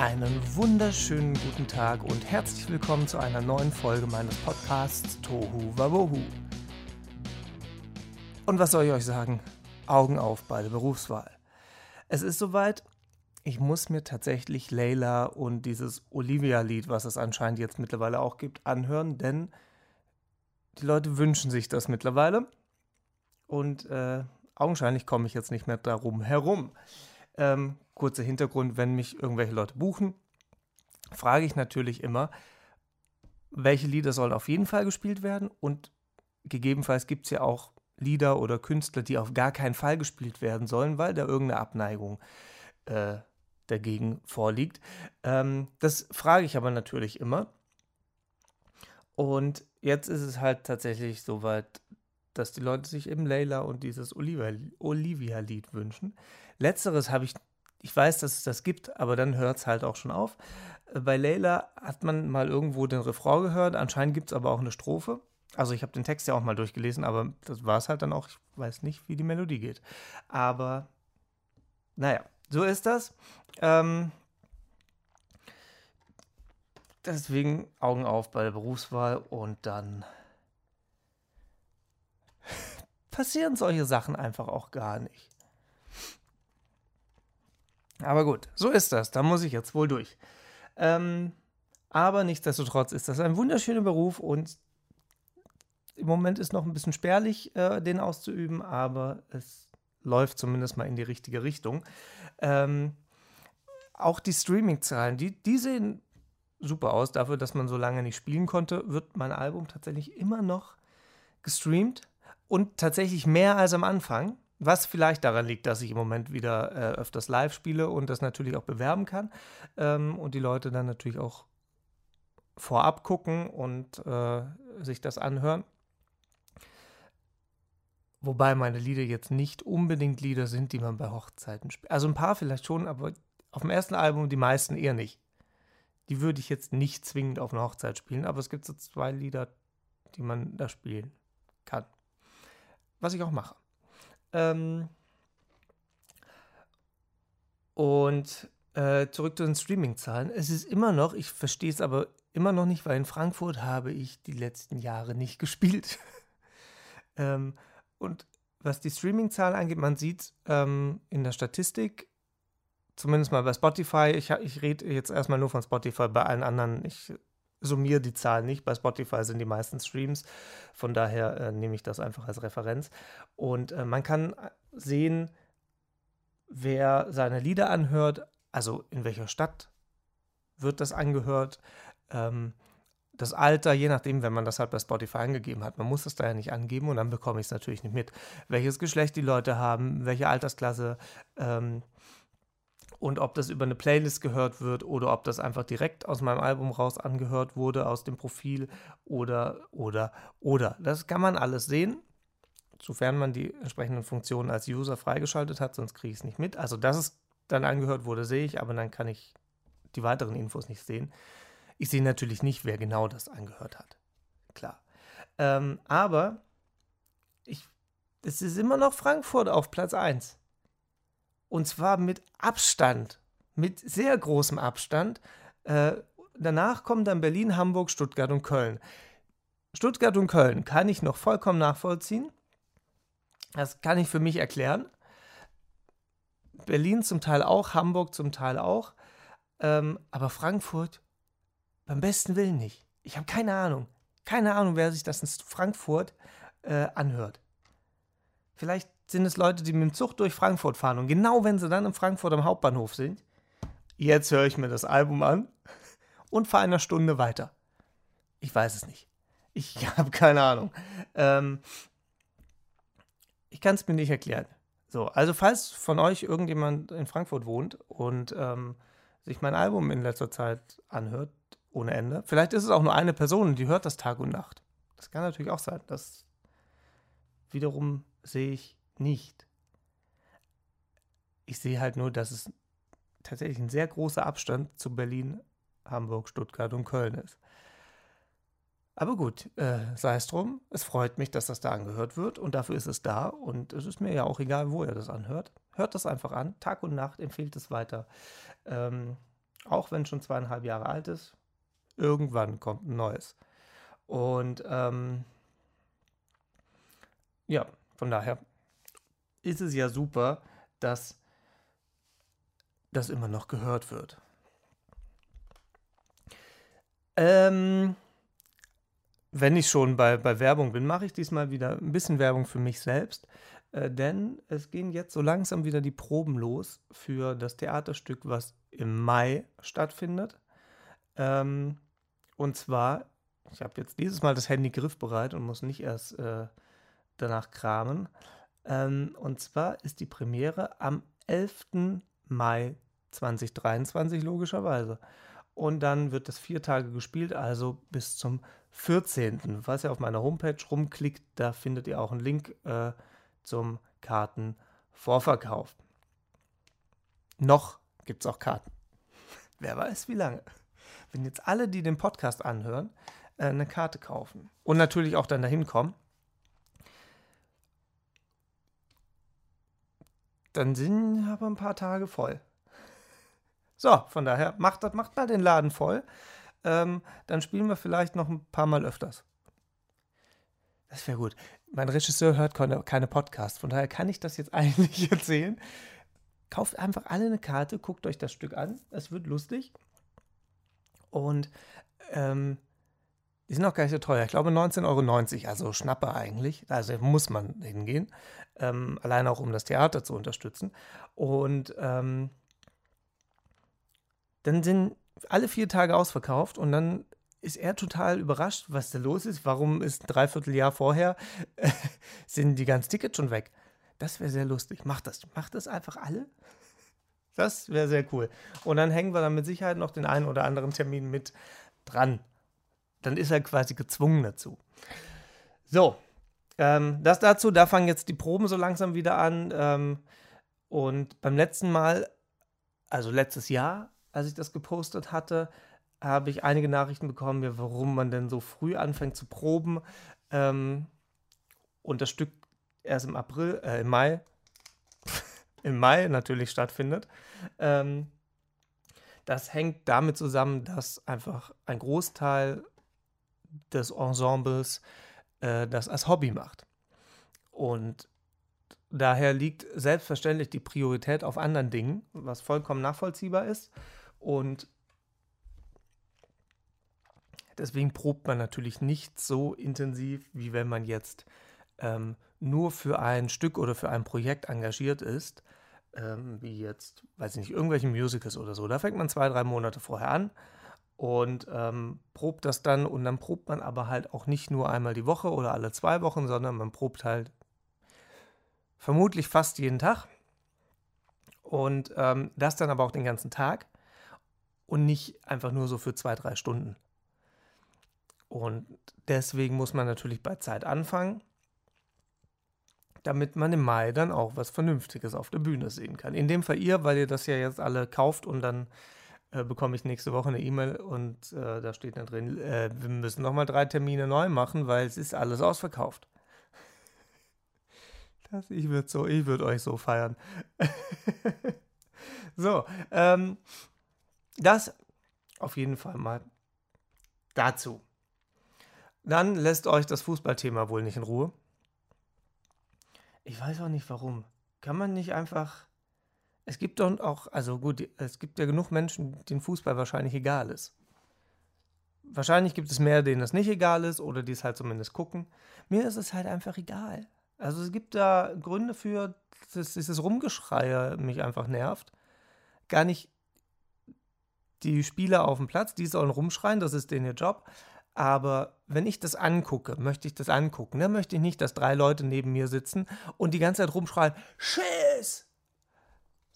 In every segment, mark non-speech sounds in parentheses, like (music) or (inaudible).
Einen wunderschönen guten Tag und herzlich willkommen zu einer neuen Folge meines Podcasts Tohu Wabohu. Und was soll ich euch sagen? Augen auf bei der Berufswahl. Es ist soweit, ich muss mir tatsächlich Layla und dieses Olivia-Lied, was es anscheinend jetzt mittlerweile auch gibt, anhören, denn die Leute wünschen sich das mittlerweile. Und äh, augenscheinlich komme ich jetzt nicht mehr darum herum. Ähm, kurzer Hintergrund, wenn mich irgendwelche Leute buchen, frage ich natürlich immer, welche Lieder sollen auf jeden Fall gespielt werden und gegebenenfalls gibt es ja auch Lieder oder Künstler, die auf gar keinen Fall gespielt werden sollen, weil da irgendeine Abneigung äh, dagegen vorliegt. Ähm, das frage ich aber natürlich immer. Und jetzt ist es halt tatsächlich so weit, dass die Leute sich eben Layla und dieses Olivia-Lied wünschen. Letzteres habe ich ich weiß, dass es das gibt, aber dann hört es halt auch schon auf. Äh, bei Layla hat man mal irgendwo den Refrain gehört, anscheinend gibt es aber auch eine Strophe. Also ich habe den Text ja auch mal durchgelesen, aber das war es halt dann auch. Ich weiß nicht, wie die Melodie geht. Aber naja, so ist das. Ähm, deswegen Augen auf bei der Berufswahl und dann (laughs) passieren solche Sachen einfach auch gar nicht. Aber gut, so ist das. Da muss ich jetzt wohl durch. Ähm, aber nichtsdestotrotz ist das ein wunderschöner Beruf und im Moment ist noch ein bisschen spärlich, äh, den auszuüben, aber es läuft zumindest mal in die richtige Richtung. Ähm, auch die Streaming-Zahlen, die, die sehen super aus. Dafür, dass man so lange nicht spielen konnte, wird mein Album tatsächlich immer noch gestreamt und tatsächlich mehr als am Anfang. Was vielleicht daran liegt, dass ich im Moment wieder äh, öfters live spiele und das natürlich auch bewerben kann. Ähm, und die Leute dann natürlich auch vorab gucken und äh, sich das anhören. Wobei meine Lieder jetzt nicht unbedingt Lieder sind, die man bei Hochzeiten spielt. Also ein paar vielleicht schon, aber auf dem ersten Album die meisten eher nicht. Die würde ich jetzt nicht zwingend auf einer Hochzeit spielen, aber es gibt so zwei Lieder, die man da spielen kann. Was ich auch mache. Ähm und äh, zurück zu den Streaming-Zahlen. Es ist immer noch, ich verstehe es aber immer noch nicht, weil in Frankfurt habe ich die letzten Jahre nicht (laughs) gespielt. ähm, und was die Streaming-Zahlen angeht, man sieht ähm, in der Statistik, zumindest mal bei Spotify, ich, ich rede jetzt erstmal nur von Spotify, bei allen anderen, ich summiere die Zahlen nicht. Bei Spotify sind die meisten Streams. Von daher äh, nehme ich das einfach als Referenz. Und äh, man kann sehen, wer seine Lieder anhört, also in welcher Stadt wird das angehört. Ähm, das Alter, je nachdem, wenn man das halt bei Spotify angegeben hat. Man muss das da ja nicht angeben und dann bekomme ich es natürlich nicht mit. Welches Geschlecht die Leute haben, welche Altersklasse, ähm, und ob das über eine Playlist gehört wird oder ob das einfach direkt aus meinem Album raus angehört wurde, aus dem Profil oder, oder, oder. Das kann man alles sehen, sofern man die entsprechenden Funktionen als User freigeschaltet hat, sonst kriege ich es nicht mit. Also, dass es dann angehört wurde, sehe ich, aber dann kann ich die weiteren Infos nicht sehen. Ich sehe natürlich nicht, wer genau das angehört hat. Klar. Ähm, aber ich, es ist immer noch Frankfurt auf Platz 1. Und zwar mit Abstand, mit sehr großem Abstand. Äh, danach kommen dann Berlin, Hamburg, Stuttgart und Köln. Stuttgart und Köln kann ich noch vollkommen nachvollziehen. Das kann ich für mich erklären. Berlin zum Teil auch, Hamburg zum Teil auch. Ähm, aber Frankfurt beim besten Willen nicht. Ich habe keine Ahnung. Keine Ahnung, wer sich das in Frankfurt äh, anhört. Vielleicht sind es Leute, die mit dem Zug durch Frankfurt fahren. Und genau wenn sie dann in Frankfurt am Hauptbahnhof sind, jetzt höre ich mir das Album an (laughs) und fahre eine Stunde weiter. Ich weiß es nicht. Ich (laughs) habe keine Ahnung. Ähm, ich kann es mir nicht erklären. So, also falls von euch irgendjemand in Frankfurt wohnt und ähm, sich mein Album in letzter Zeit anhört, ohne Ende, vielleicht ist es auch nur eine Person, die hört das Tag und Nacht. Das kann natürlich auch sein. Das wiederum sehe ich nicht. Ich sehe halt nur, dass es tatsächlich ein sehr großer Abstand zu Berlin, Hamburg, Stuttgart und Köln ist. Aber gut, äh, sei es drum. Es freut mich, dass das da angehört wird und dafür ist es da und es ist mir ja auch egal, wo ihr das anhört. Hört das einfach an, Tag und Nacht, empfiehlt es weiter. Ähm, Auch wenn es schon zweieinhalb Jahre alt ist, irgendwann kommt ein neues. Und ähm, ja, von daher ist es ja super, dass das immer noch gehört wird. Ähm, wenn ich schon bei, bei Werbung bin, mache ich diesmal wieder ein bisschen Werbung für mich selbst. Äh, denn es gehen jetzt so langsam wieder die Proben los für das Theaterstück, was im Mai stattfindet. Ähm, und zwar, ich habe jetzt dieses Mal das Handy griffbereit und muss nicht erst äh, danach kramen. Ähm, und zwar ist die Premiere am 11. Mai 2023 logischerweise. Und dann wird das vier Tage gespielt, also bis zum 14. Was ihr auf meiner Homepage rumklickt, da findet ihr auch einen Link äh, zum Kartenvorverkauf. Noch gibt es auch Karten. (laughs) Wer weiß, wie lange. Wenn jetzt alle, die den Podcast anhören, äh, eine Karte kaufen und natürlich auch dann dahin kommen, dann sind aber ein paar Tage voll. So, von daher, macht, macht mal den Laden voll. Ähm, dann spielen wir vielleicht noch ein paar Mal öfters. Das wäre gut. Mein Regisseur hört keine, keine Podcasts, von daher kann ich das jetzt (laughs) eigentlich erzählen. Kauft einfach alle eine Karte, guckt euch das Stück an. Es wird lustig. Und ähm, die sind auch gar nicht so teuer. Ich glaube 19,90 Euro, also Schnappe eigentlich. Also muss man hingehen. Ähm, allein auch, um das Theater zu unterstützen. Und ähm, dann sind alle vier Tage ausverkauft und dann ist er total überrascht, was da los ist. Warum ist ein Dreivierteljahr vorher, (laughs) sind die ganzen Tickets schon weg? Das wäre sehr lustig. Macht das. Macht das einfach alle. Das wäre sehr cool. Und dann hängen wir dann mit Sicherheit noch den einen oder anderen Termin mit dran. Dann ist er quasi gezwungen dazu. So, ähm, das dazu. Da fangen jetzt die Proben so langsam wieder an. Ähm, und beim letzten Mal, also letztes Jahr, als ich das gepostet hatte, habe ich einige Nachrichten bekommen, warum man denn so früh anfängt zu proben ähm, und das Stück erst im April, äh, im Mai, (laughs) im Mai natürlich stattfindet. Ähm, das hängt damit zusammen, dass einfach ein Großteil des Ensembles äh, das als Hobby macht. Und daher liegt selbstverständlich die Priorität auf anderen Dingen, was vollkommen nachvollziehbar ist. Und deswegen probt man natürlich nicht so intensiv, wie wenn man jetzt ähm, nur für ein Stück oder für ein Projekt engagiert ist, ähm, wie jetzt, weiß ich nicht, irgendwelche Musicals oder so. Da fängt man zwei, drei Monate vorher an und ähm, probt das dann und dann probt man aber halt auch nicht nur einmal die Woche oder alle zwei Wochen, sondern man probt halt vermutlich fast jeden Tag und ähm, das dann aber auch den ganzen Tag und nicht einfach nur so für zwei, drei Stunden. Und deswegen muss man natürlich bei Zeit anfangen, damit man im Mai dann auch was Vernünftiges auf der Bühne sehen kann. In dem Fall ihr, weil ihr das ja jetzt alle kauft und dann äh, bekomme ich nächste Woche eine E-Mail und äh, da steht dann drin, äh, wir müssen nochmal drei Termine neu machen, weil es ist alles ausverkauft. (laughs) Das, ich würde so, ich würde euch so feiern. (laughs) so, ähm, das auf jeden Fall mal dazu. Dann lässt euch das Fußballthema wohl nicht in Ruhe. Ich weiß auch nicht warum. Kann man nicht einfach. Es gibt doch auch, also gut, es gibt ja genug Menschen, denen Fußball wahrscheinlich egal ist. Wahrscheinlich gibt es mehr, denen das nicht egal ist oder die es halt zumindest gucken. Mir ist es halt einfach egal. Also es gibt da Gründe für, dass dieses Rumgeschreie mich einfach nervt. Gar nicht die Spieler auf dem Platz, die sollen rumschreien, das ist denen ihr Job. Aber wenn ich das angucke, möchte ich das angucken. Dann möchte ich nicht, dass drei Leute neben mir sitzen und die ganze Zeit rumschreien, Schiss!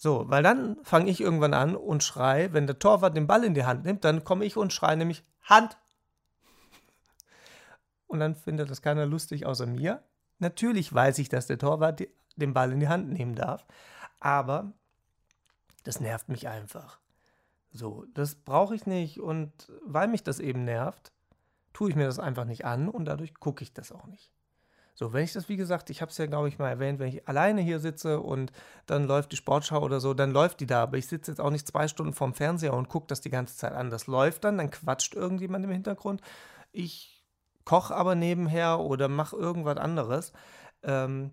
So, weil dann fange ich irgendwann an und schreie, wenn der Torwart den Ball in die Hand nimmt, dann komme ich und schreie nämlich Hand. Und dann findet das keiner lustig außer mir. Natürlich weiß ich, dass der Torwart den Ball in die Hand nehmen darf, aber das nervt mich einfach. So, das brauche ich nicht und weil mich das eben nervt, tue ich mir das einfach nicht an und dadurch gucke ich das auch nicht. So, wenn ich das, wie gesagt, ich habe es ja, glaube ich, mal erwähnt, wenn ich alleine hier sitze und dann läuft die Sportschau oder so, dann läuft die da. Aber ich sitze jetzt auch nicht zwei Stunden vorm Fernseher und gucke das die ganze Zeit an. Das läuft dann, dann quatscht irgendjemand im Hintergrund. Ich koche aber nebenher oder mache irgendwas anderes. Ähm,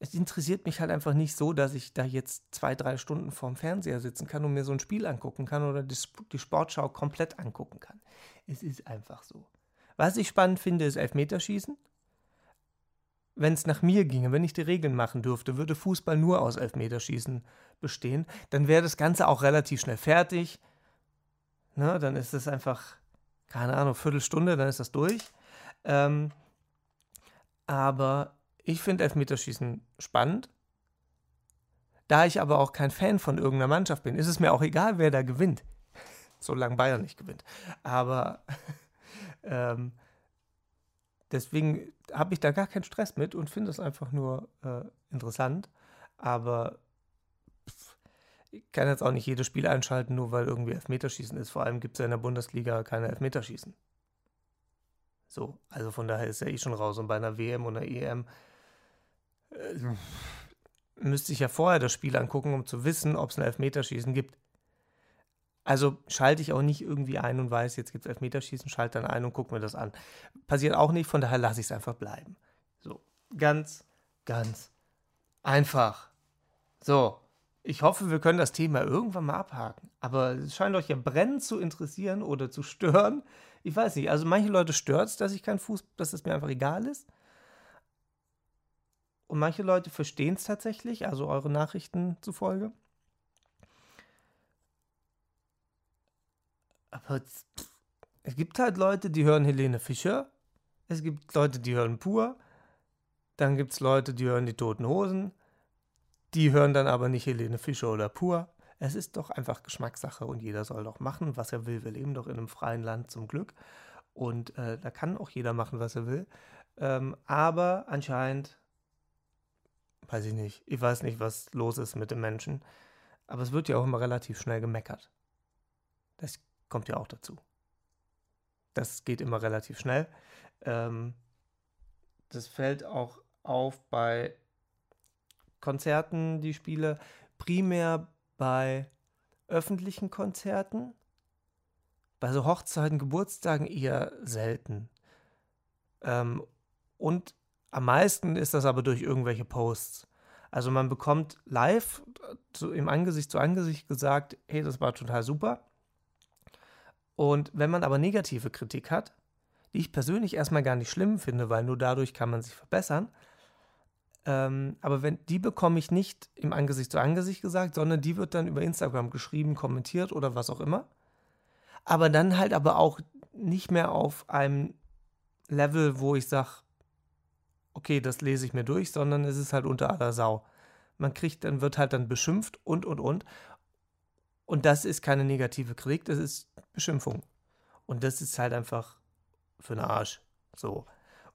es interessiert mich halt einfach nicht so, dass ich da jetzt zwei, drei Stunden vorm Fernseher sitzen kann und mir so ein Spiel angucken kann oder die, die Sportschau komplett angucken kann. Es ist einfach so. Was ich spannend finde, ist Elfmeterschießen wenn es nach mir ginge, wenn ich die Regeln machen dürfte, würde Fußball nur aus Elfmeterschießen bestehen, dann wäre das Ganze auch relativ schnell fertig. Ne, dann ist es einfach, keine Ahnung, Viertelstunde, dann ist das durch. Ähm, aber ich finde Elfmeterschießen spannend. Da ich aber auch kein Fan von irgendeiner Mannschaft bin, ist es mir auch egal, wer da gewinnt. (laughs) Solange Bayern nicht gewinnt. Aber (laughs) ähm, Deswegen habe ich da gar keinen Stress mit und finde es einfach nur äh, interessant. Aber pff, ich kann jetzt auch nicht jedes Spiel einschalten, nur weil irgendwie Elfmeterschießen ist. Vor allem gibt es ja in der Bundesliga keine Elfmeterschießen. So, also von daher ist er eh schon raus. Und bei einer WM oder EM äh, müsste ich ja vorher das Spiel angucken, um zu wissen, ob es ein Elfmeterschießen gibt. Also schalte ich auch nicht irgendwie ein und weiß, jetzt gibt es Elfmeterschießen, schalte dann ein und gucke mir das an. Passiert auch nicht, von daher lasse ich es einfach bleiben. So, ganz, ganz einfach. So, ich hoffe, wir können das Thema irgendwann mal abhaken. Aber es scheint euch ja brennend zu interessieren oder zu stören. Ich weiß nicht, also manche Leute stört es, dass ich kein Fuß, dass es mir einfach egal ist. Und manche Leute verstehen es tatsächlich, also eure Nachrichten zufolge. Aber es gibt halt Leute, die hören Helene Fischer. Es gibt Leute, die hören Pur. Dann gibt es Leute, die hören die Toten Hosen. Die hören dann aber nicht Helene Fischer oder Pur. Es ist doch einfach Geschmackssache und jeder soll doch machen, was er will. Wir leben doch in einem freien Land zum Glück. Und äh, da kann auch jeder machen, was er will. Ähm, aber anscheinend, weiß ich nicht, ich weiß nicht, was los ist mit den Menschen. Aber es wird ja auch immer relativ schnell gemeckert. Das kommt ja auch dazu. Das geht immer relativ schnell. Ähm, das fällt auch auf bei Konzerten, die Spiele, primär bei öffentlichen Konzerten. Bei so Hochzeiten, Geburtstagen eher selten. Ähm, und am meisten ist das aber durch irgendwelche Posts. Also man bekommt live zu, im Angesicht zu Angesicht gesagt, hey, das war total super. Und wenn man aber negative Kritik hat, die ich persönlich erstmal gar nicht schlimm finde, weil nur dadurch kann man sich verbessern, ähm, aber wenn, die bekomme ich nicht im Angesicht zu Angesicht gesagt, sondern die wird dann über Instagram geschrieben, kommentiert oder was auch immer. Aber dann halt aber auch nicht mehr auf einem Level, wo ich sage, okay, das lese ich mir durch, sondern es ist halt unter aller Sau. Man kriegt, dann wird halt dann beschimpft und und und. Und das ist keine negative Kritik, das ist Beschimpfung. Und das ist halt einfach für den Arsch. So.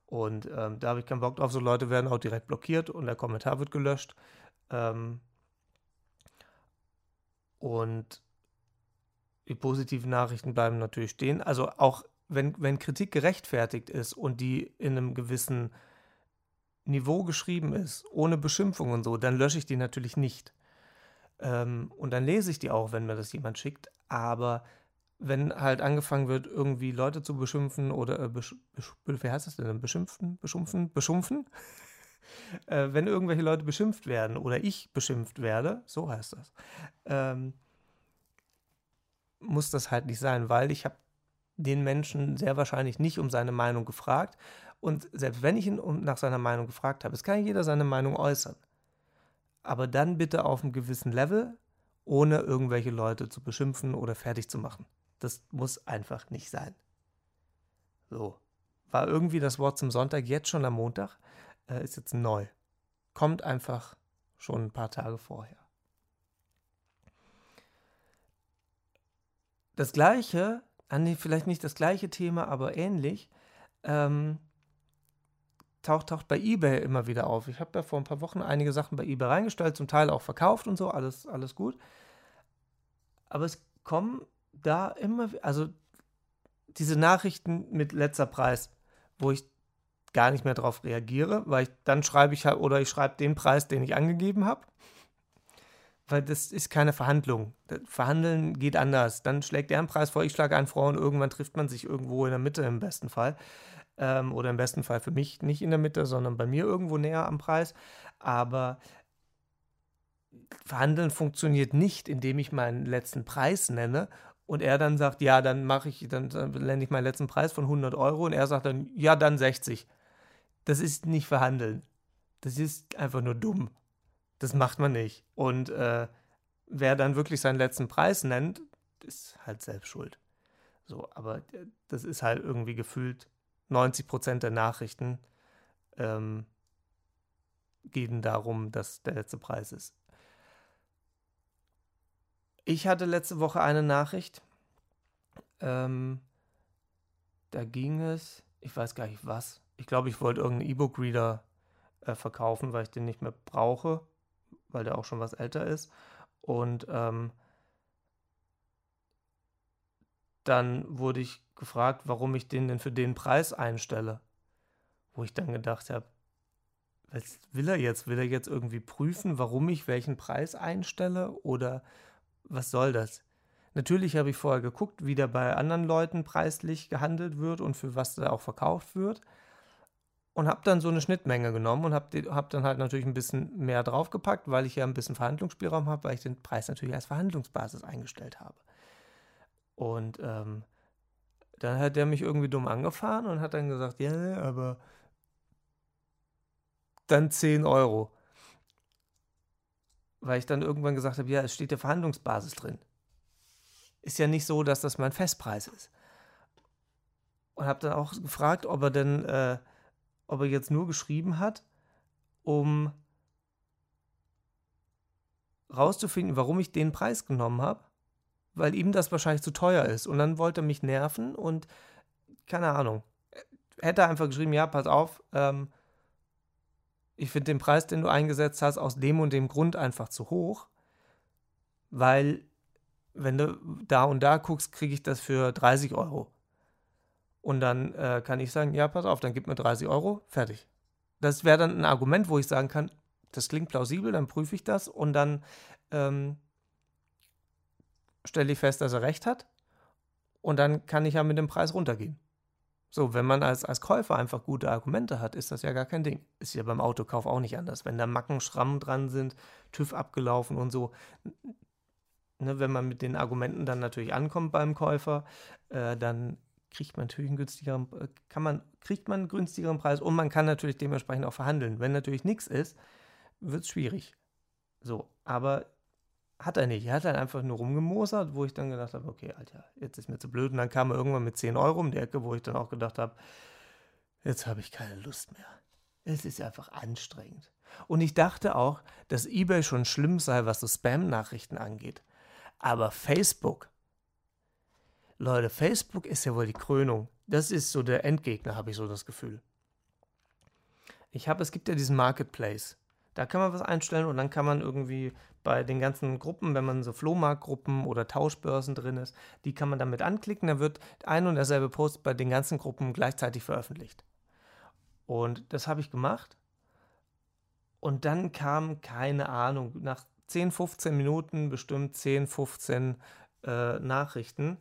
Und ähm, da habe ich keinen Bock drauf. So Leute werden auch direkt blockiert und der Kommentar wird gelöscht. Ähm, und die positiven Nachrichten bleiben natürlich stehen. Also auch wenn, wenn Kritik gerechtfertigt ist und die in einem gewissen Niveau geschrieben ist, ohne Beschimpfung und so, dann lösche ich die natürlich nicht. Ähm, und dann lese ich die auch, wenn mir das jemand schickt. Aber wenn halt angefangen wird, irgendwie Leute zu beschimpfen oder äh, besch, wie heißt das denn? Beschimpfen, beschimpfen, beschimpfen? (laughs) äh, wenn irgendwelche Leute beschimpft werden oder ich beschimpft werde, so heißt das, ähm, muss das halt nicht sein, weil ich habe den Menschen sehr wahrscheinlich nicht um seine Meinung gefragt. Und selbst wenn ich ihn nach seiner Meinung gefragt habe, es kann jeder seine Meinung äußern aber dann bitte auf einem gewissen Level, ohne irgendwelche Leute zu beschimpfen oder fertig zu machen. Das muss einfach nicht sein. So. War irgendwie das Wort zum Sonntag jetzt schon am Montag? Äh, ist jetzt neu. Kommt einfach schon ein paar Tage vorher. Das gleiche, vielleicht nicht das gleiche Thema, aber ähnlich, ähm, taucht, taucht bei eBay immer wieder auf. Ich habe ja vor ein paar Wochen einige Sachen bei eBay reingestellt, zum Teil auch verkauft und so, alles, alles gut. Aber es kommen da immer, also diese Nachrichten mit letzter Preis, wo ich gar nicht mehr darauf reagiere, weil ich, dann schreibe ich halt, oder ich schreibe den Preis, den ich angegeben habe. Weil das ist keine Verhandlung. Verhandeln geht anders. Dann schlägt er einen Preis vor, ich schlage einen vor und irgendwann trifft man sich irgendwo in der Mitte im besten Fall. Ähm, oder im besten Fall für mich nicht in der Mitte, sondern bei mir irgendwo näher am Preis. Aber Verhandeln funktioniert nicht, indem ich meinen letzten Preis nenne und er dann sagt, ja, dann mache ich, dann, dann nenne ich meinen letzten Preis von 100 Euro und er sagt dann, ja, dann 60. Das ist nicht verhandeln. Das ist einfach nur dumm. Das macht man nicht. Und äh, wer dann wirklich seinen letzten Preis nennt, ist halt selbst schuld. So, aber äh, das ist halt irgendwie gefühlt 90 Prozent der Nachrichten ähm, gehen darum, dass der letzte Preis ist. Ich hatte letzte Woche eine Nachricht. Ähm, da ging es, ich weiß gar nicht was. Ich glaube, ich wollte irgendeinen E-Book-Reader äh, verkaufen, weil ich den nicht mehr brauche, weil der auch schon was älter ist. Und ähm, dann wurde ich gefragt, warum ich den denn für den Preis einstelle. Wo ich dann gedacht habe, was will er jetzt? Will er jetzt irgendwie prüfen, warum ich welchen Preis einstelle? Oder was soll das? Natürlich habe ich vorher geguckt, wie da bei anderen Leuten preislich gehandelt wird und für was da auch verkauft wird. Und habe dann so eine Schnittmenge genommen und habe hab dann halt natürlich ein bisschen mehr draufgepackt, weil ich ja ein bisschen Verhandlungsspielraum habe, weil ich den Preis natürlich als Verhandlungsbasis eingestellt habe. Und ähm, dann hat der mich irgendwie dumm angefahren und hat dann gesagt, ja, aber dann 10 Euro weil ich dann irgendwann gesagt habe, ja, es steht der Verhandlungsbasis drin. Ist ja nicht so, dass das mein Festpreis ist. Und habe dann auch gefragt, ob er denn, äh, ob er jetzt nur geschrieben hat, um rauszufinden, warum ich den Preis genommen habe, weil ihm das wahrscheinlich zu teuer ist. Und dann wollte er mich nerven und keine Ahnung. Hätte einfach geschrieben, ja, pass auf, ähm, ich finde den Preis, den du eingesetzt hast, aus dem und dem Grund einfach zu hoch, weil wenn du da und da guckst, kriege ich das für 30 Euro. Und dann äh, kann ich sagen, ja, pass auf, dann gib mir 30 Euro, fertig. Das wäre dann ein Argument, wo ich sagen kann, das klingt plausibel, dann prüfe ich das und dann ähm, stelle ich fest, dass er recht hat. Und dann kann ich ja mit dem Preis runtergehen. So, wenn man als, als Käufer einfach gute Argumente hat, ist das ja gar kein Ding. Ist ja beim Autokauf auch nicht anders. Wenn da Macken, Schrammen dran sind, TÜV abgelaufen und so, ne, wenn man mit den Argumenten dann natürlich ankommt beim Käufer, äh, dann kriegt man natürlich einen günstigeren, äh, kann man, kriegt man einen günstigeren Preis und man kann natürlich dementsprechend auch verhandeln. Wenn natürlich nichts ist, wird es schwierig. So, aber hat er nicht. Er hat dann einfach nur rumgemosert, wo ich dann gedacht habe, okay, Alter, jetzt ist mir zu blöd. Und dann kam er irgendwann mit 10 Euro um die Ecke, wo ich dann auch gedacht habe, jetzt habe ich keine Lust mehr. Es ist einfach anstrengend. Und ich dachte auch, dass eBay schon schlimm sei, was so Spam-Nachrichten angeht. Aber Facebook, Leute, Facebook ist ja wohl die Krönung. Das ist so der Endgegner, habe ich so das Gefühl. Ich habe, es gibt ja diesen Marketplace. Da kann man was einstellen und dann kann man irgendwie bei den ganzen Gruppen, wenn man so Flohmarktgruppen oder Tauschbörsen drin ist, die kann man damit anklicken, dann wird ein und derselbe Post bei den ganzen Gruppen gleichzeitig veröffentlicht. Und das habe ich gemacht. Und dann kam, keine Ahnung, nach 10, 15 Minuten bestimmt 10, 15 äh, Nachrichten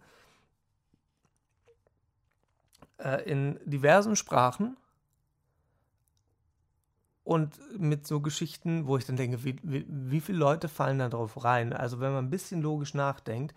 äh, in diversen Sprachen und mit so Geschichten, wo ich dann denke, wie, wie, wie viele Leute fallen da drauf rein? Also wenn man ein bisschen logisch nachdenkt,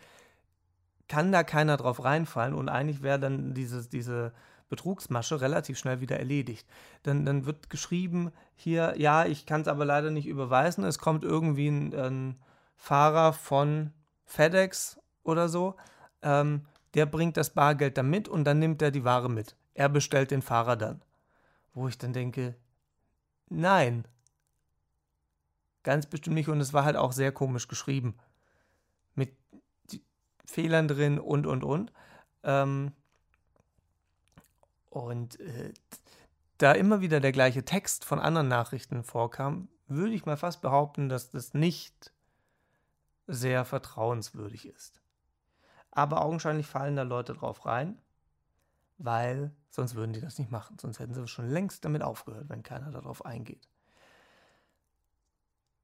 kann da keiner drauf reinfallen und eigentlich wäre dann dieses, diese Betrugsmasche relativ schnell wieder erledigt. Dann, dann wird geschrieben, hier, ja, ich kann es aber leider nicht überweisen, es kommt irgendwie ein, ein Fahrer von FedEx oder so, ähm, der bringt das Bargeld dann mit und dann nimmt er die Ware mit. Er bestellt den Fahrer dann. Wo ich dann denke, Nein. Ganz bestimmt nicht und es war halt auch sehr komisch geschrieben. Mit Fehlern drin und und und. Ähm, und äh, da immer wieder der gleiche Text von anderen Nachrichten vorkam, würde ich mal fast behaupten, dass das nicht sehr vertrauenswürdig ist. Aber augenscheinlich fallen da Leute drauf rein. Weil sonst würden die das nicht machen. Sonst hätten sie schon längst damit aufgehört, wenn keiner darauf eingeht.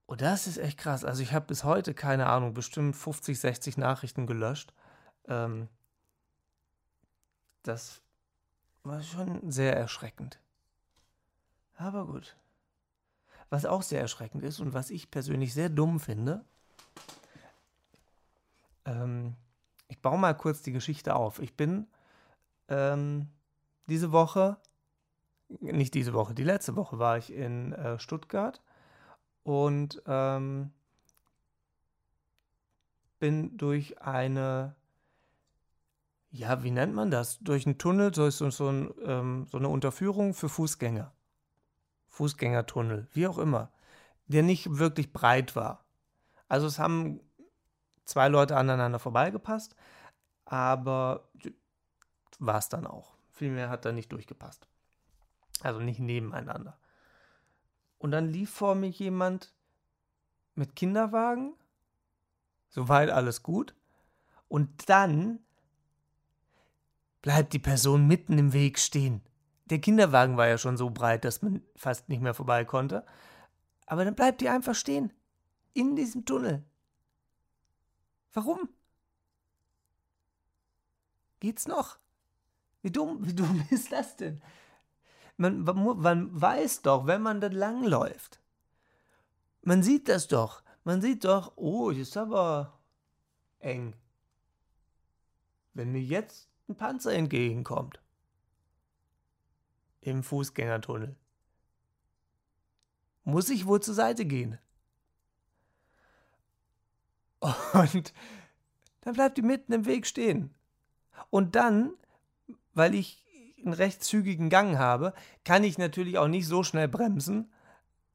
Und das ist echt krass. Also ich habe bis heute, keine Ahnung, bestimmt 50, 60 Nachrichten gelöscht. Ähm, das war schon sehr erschreckend. Aber gut. Was auch sehr erschreckend ist und was ich persönlich sehr dumm finde, ähm, ich baue mal kurz die Geschichte auf. Ich bin ähm, diese Woche, nicht diese Woche, die letzte Woche war ich in äh, Stuttgart und ähm, bin durch eine, ja, wie nennt man das? Durch einen Tunnel, durch so, so, ein, ähm, so eine Unterführung für Fußgänger. Fußgängertunnel, wie auch immer, der nicht wirklich breit war. Also es haben zwei Leute aneinander vorbeigepasst, aber war es dann auch. Vielmehr hat da nicht durchgepasst. Also nicht nebeneinander. Und dann lief vor mir jemand mit Kinderwagen. Soweit alles gut. Und dann bleibt die Person mitten im Weg stehen. Der Kinderwagen war ja schon so breit, dass man fast nicht mehr vorbei konnte. Aber dann bleibt die einfach stehen. In diesem Tunnel. Warum? Geht's noch? Wie dumm, (laughs) wie dumm ist das denn? Man, man weiß doch, wenn man dann langläuft. Man sieht das doch. Man sieht doch, oh, ist aber eng. Wenn mir jetzt ein Panzer entgegenkommt. Im Fußgängertunnel. Muss ich wohl zur Seite gehen. (laughs) Und dann bleibt die mitten im Weg stehen. Und dann, weil ich einen recht zügigen Gang habe, kann ich natürlich auch nicht so schnell bremsen,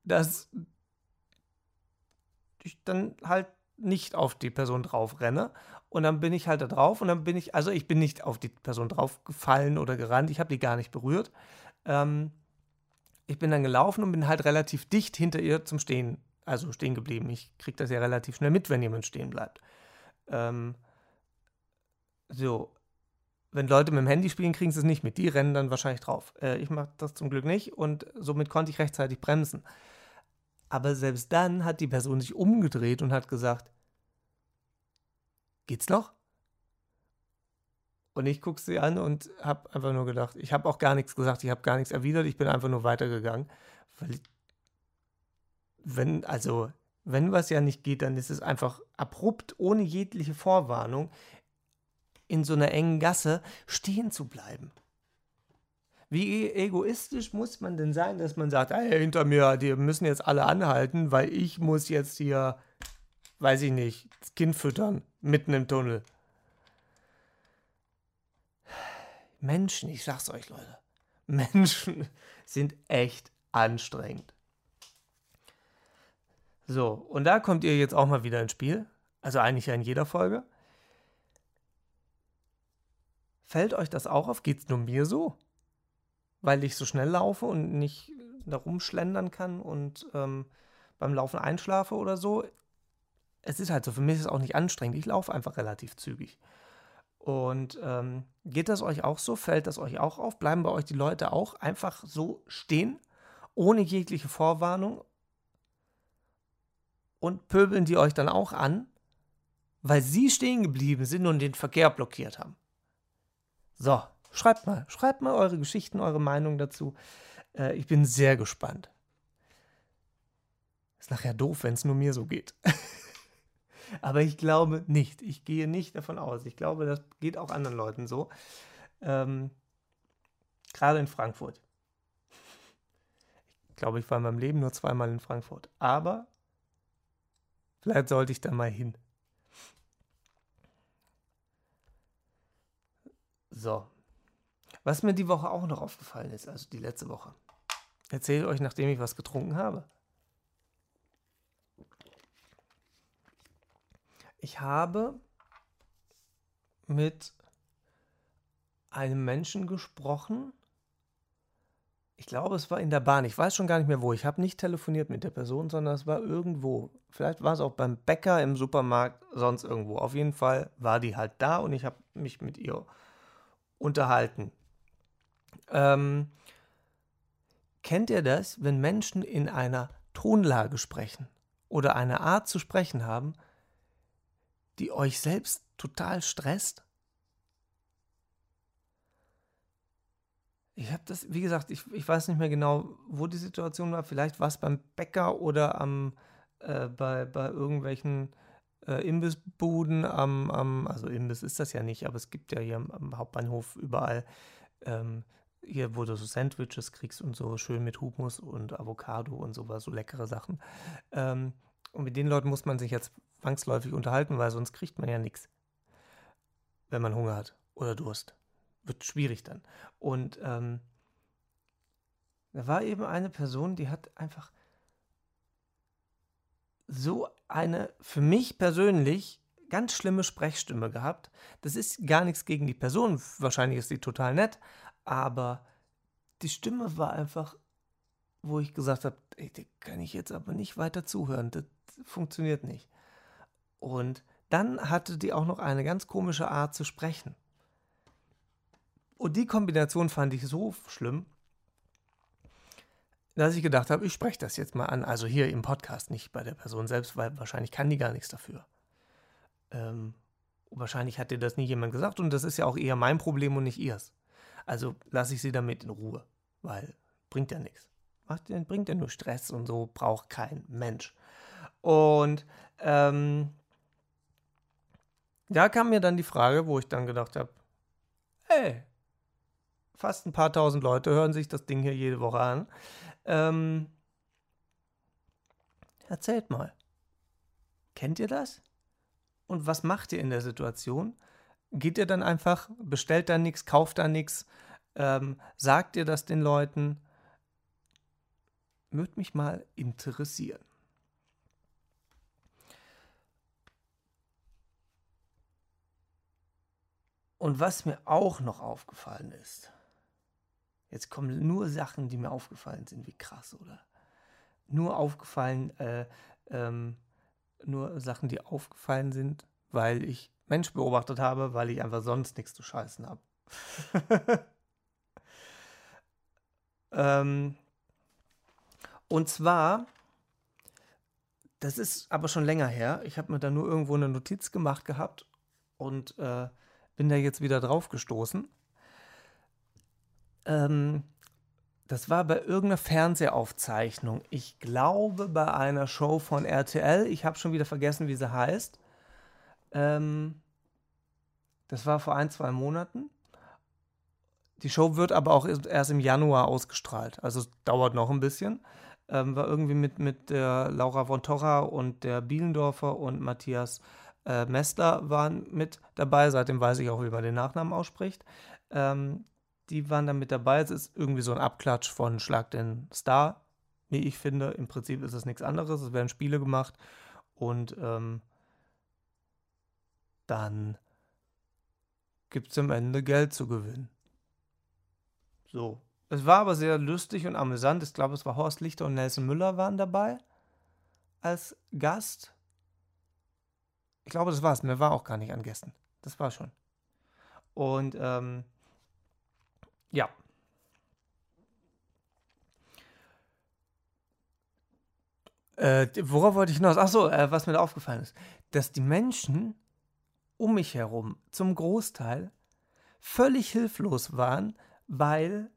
dass ich dann halt nicht auf die Person drauf renne. Und dann bin ich halt da drauf und dann bin ich, also ich bin nicht auf die Person drauf gefallen oder gerannt, ich habe die gar nicht berührt. Ähm, ich bin dann gelaufen und bin halt relativ dicht hinter ihr zum Stehen, also stehen geblieben. Ich kriege das ja relativ schnell mit, wenn jemand stehen bleibt. Ähm, so, wenn Leute mit dem Handy spielen, kriegen sie es nicht mit. Die rennen dann wahrscheinlich drauf. Äh, ich mache das zum Glück nicht und somit konnte ich rechtzeitig bremsen. Aber selbst dann hat die Person sich umgedreht und hat gesagt, geht's noch? Und ich gucke sie an und habe einfach nur gedacht, ich habe auch gar nichts gesagt, ich habe gar nichts erwidert, ich bin einfach nur weitergegangen. Weil, wenn, also, wenn was ja nicht geht, dann ist es einfach abrupt, ohne jegliche Vorwarnung, in so einer engen Gasse stehen zu bleiben. Wie egoistisch muss man denn sein, dass man sagt, hey, hinter mir, die müssen jetzt alle anhalten, weil ich muss jetzt hier, weiß ich nicht, das Kind füttern, mitten im Tunnel. Menschen, ich sag's euch, Leute, Menschen (laughs) sind echt anstrengend. So, und da kommt ihr jetzt auch mal wieder ins Spiel. Also eigentlich in jeder Folge. Fällt euch das auch auf? Geht es nur mir so? Weil ich so schnell laufe und nicht da rumschlendern kann und ähm, beim Laufen einschlafe oder so. Es ist halt so, für mich ist es auch nicht anstrengend. Ich laufe einfach relativ zügig. Und ähm, geht das euch auch so? Fällt das euch auch auf? Bleiben bei euch die Leute auch einfach so stehen, ohne jegliche Vorwarnung? Und pöbeln die euch dann auch an, weil sie stehen geblieben sind und den Verkehr blockiert haben? So, schreibt mal, schreibt mal eure Geschichten, eure Meinung dazu. Äh, ich bin sehr gespannt. Ist nachher doof, wenn es nur mir so geht. (laughs) Aber ich glaube nicht. Ich gehe nicht davon aus. Ich glaube, das geht auch anderen Leuten so. Ähm, Gerade in Frankfurt. Ich glaube, ich war in meinem Leben nur zweimal in Frankfurt. Aber vielleicht sollte ich da mal hin. So. Was mir die Woche auch noch aufgefallen ist, also die letzte Woche. Erzähle euch, nachdem ich was getrunken habe. Ich habe mit einem Menschen gesprochen. Ich glaube, es war in der Bahn. Ich weiß schon gar nicht mehr wo. Ich habe nicht telefoniert mit der Person, sondern es war irgendwo. Vielleicht war es auch beim Bäcker, im Supermarkt, sonst irgendwo. Auf jeden Fall war die halt da und ich habe mich mit ihr unterhalten. Ähm, kennt ihr das, wenn Menschen in einer Tonlage sprechen oder eine Art zu sprechen haben, die euch selbst total stresst? Ich habe das, wie gesagt, ich, ich weiß nicht mehr genau, wo die Situation war. Vielleicht war es beim Bäcker oder am, äh, bei, bei irgendwelchen äh, Imbissbuden am, am, also Imbiss ist das ja nicht, aber es gibt ja hier am, am Hauptbahnhof überall, ähm, hier, wo du so Sandwiches kriegst und so schön mit Humus und Avocado und sowas, so leckere Sachen. Ähm, und mit den Leuten muss man sich jetzt zwangsläufig unterhalten, weil sonst kriegt man ja nichts, wenn man Hunger hat oder Durst wird schwierig dann. Und ähm, da war eben eine Person, die hat einfach so eine für mich persönlich ganz schlimme Sprechstimme gehabt. Das ist gar nichts gegen die Person, wahrscheinlich ist sie total nett, aber die Stimme war einfach, wo ich gesagt habe, ey, kann ich jetzt aber nicht weiter zuhören, das funktioniert nicht. Und dann hatte die auch noch eine ganz komische Art zu sprechen. Und die Kombination fand ich so schlimm, dass ich gedacht habe, ich spreche das jetzt mal an. Also hier im Podcast, nicht bei der Person selbst, weil wahrscheinlich kann die gar nichts dafür. Ähm, wahrscheinlich hat dir das nie jemand gesagt und das ist ja auch eher mein Problem und nicht ihrs. Also lasse ich sie damit in Ruhe, weil bringt ja nichts. Macht, bringt ja nur Stress und so braucht kein Mensch. Und ähm, da kam mir dann die Frage, wo ich dann gedacht habe, hey, fast ein paar tausend Leute hören sich das Ding hier jede Woche an. Ähm, erzählt mal. Kennt ihr das? Und was macht ihr in der Situation? Geht ihr dann einfach, bestellt da nichts, kauft da nichts, ähm, sagt ihr das den Leuten? Würde mich mal interessieren. Und was mir auch noch aufgefallen ist, Jetzt kommen nur Sachen, die mir aufgefallen sind. Wie krass, oder? Nur aufgefallen, äh, ähm, nur Sachen, die aufgefallen sind, weil ich Mensch beobachtet habe, weil ich einfach sonst nichts zu scheißen habe. (laughs) ähm, und zwar, das ist aber schon länger her. Ich habe mir da nur irgendwo eine Notiz gemacht gehabt und äh, bin da jetzt wieder drauf gestoßen. Ähm, das war bei irgendeiner Fernsehaufzeichnung. Ich glaube bei einer Show von RTL. Ich habe schon wieder vergessen, wie sie heißt. Ähm, das war vor ein, zwei Monaten. Die Show wird aber auch erst im Januar ausgestrahlt. Also es dauert noch ein bisschen. Ähm, war irgendwie mit, mit der Laura von Torra und der Bielendorfer und Matthias äh, Mester waren mit dabei. Seitdem weiß ich auch, wie man den Nachnamen ausspricht. Ähm, die waren dann mit dabei. Es ist irgendwie so ein Abklatsch von Schlag den Star, wie ich finde. Im Prinzip ist es nichts anderes. Es werden Spiele gemacht und ähm, dann gibt es am Ende Geld zu gewinnen. So. Es war aber sehr lustig und amüsant. Ich glaube, es war Horst Lichter und Nelson Müller waren dabei als Gast. Ich glaube, das war's. Mehr war auch gar nicht an Gästen. Das war schon. Und ähm, ja. Äh, worauf wollte ich hinaus? Achso, äh, was mir da aufgefallen ist. Dass die Menschen um mich herum zum Großteil völlig hilflos waren, weil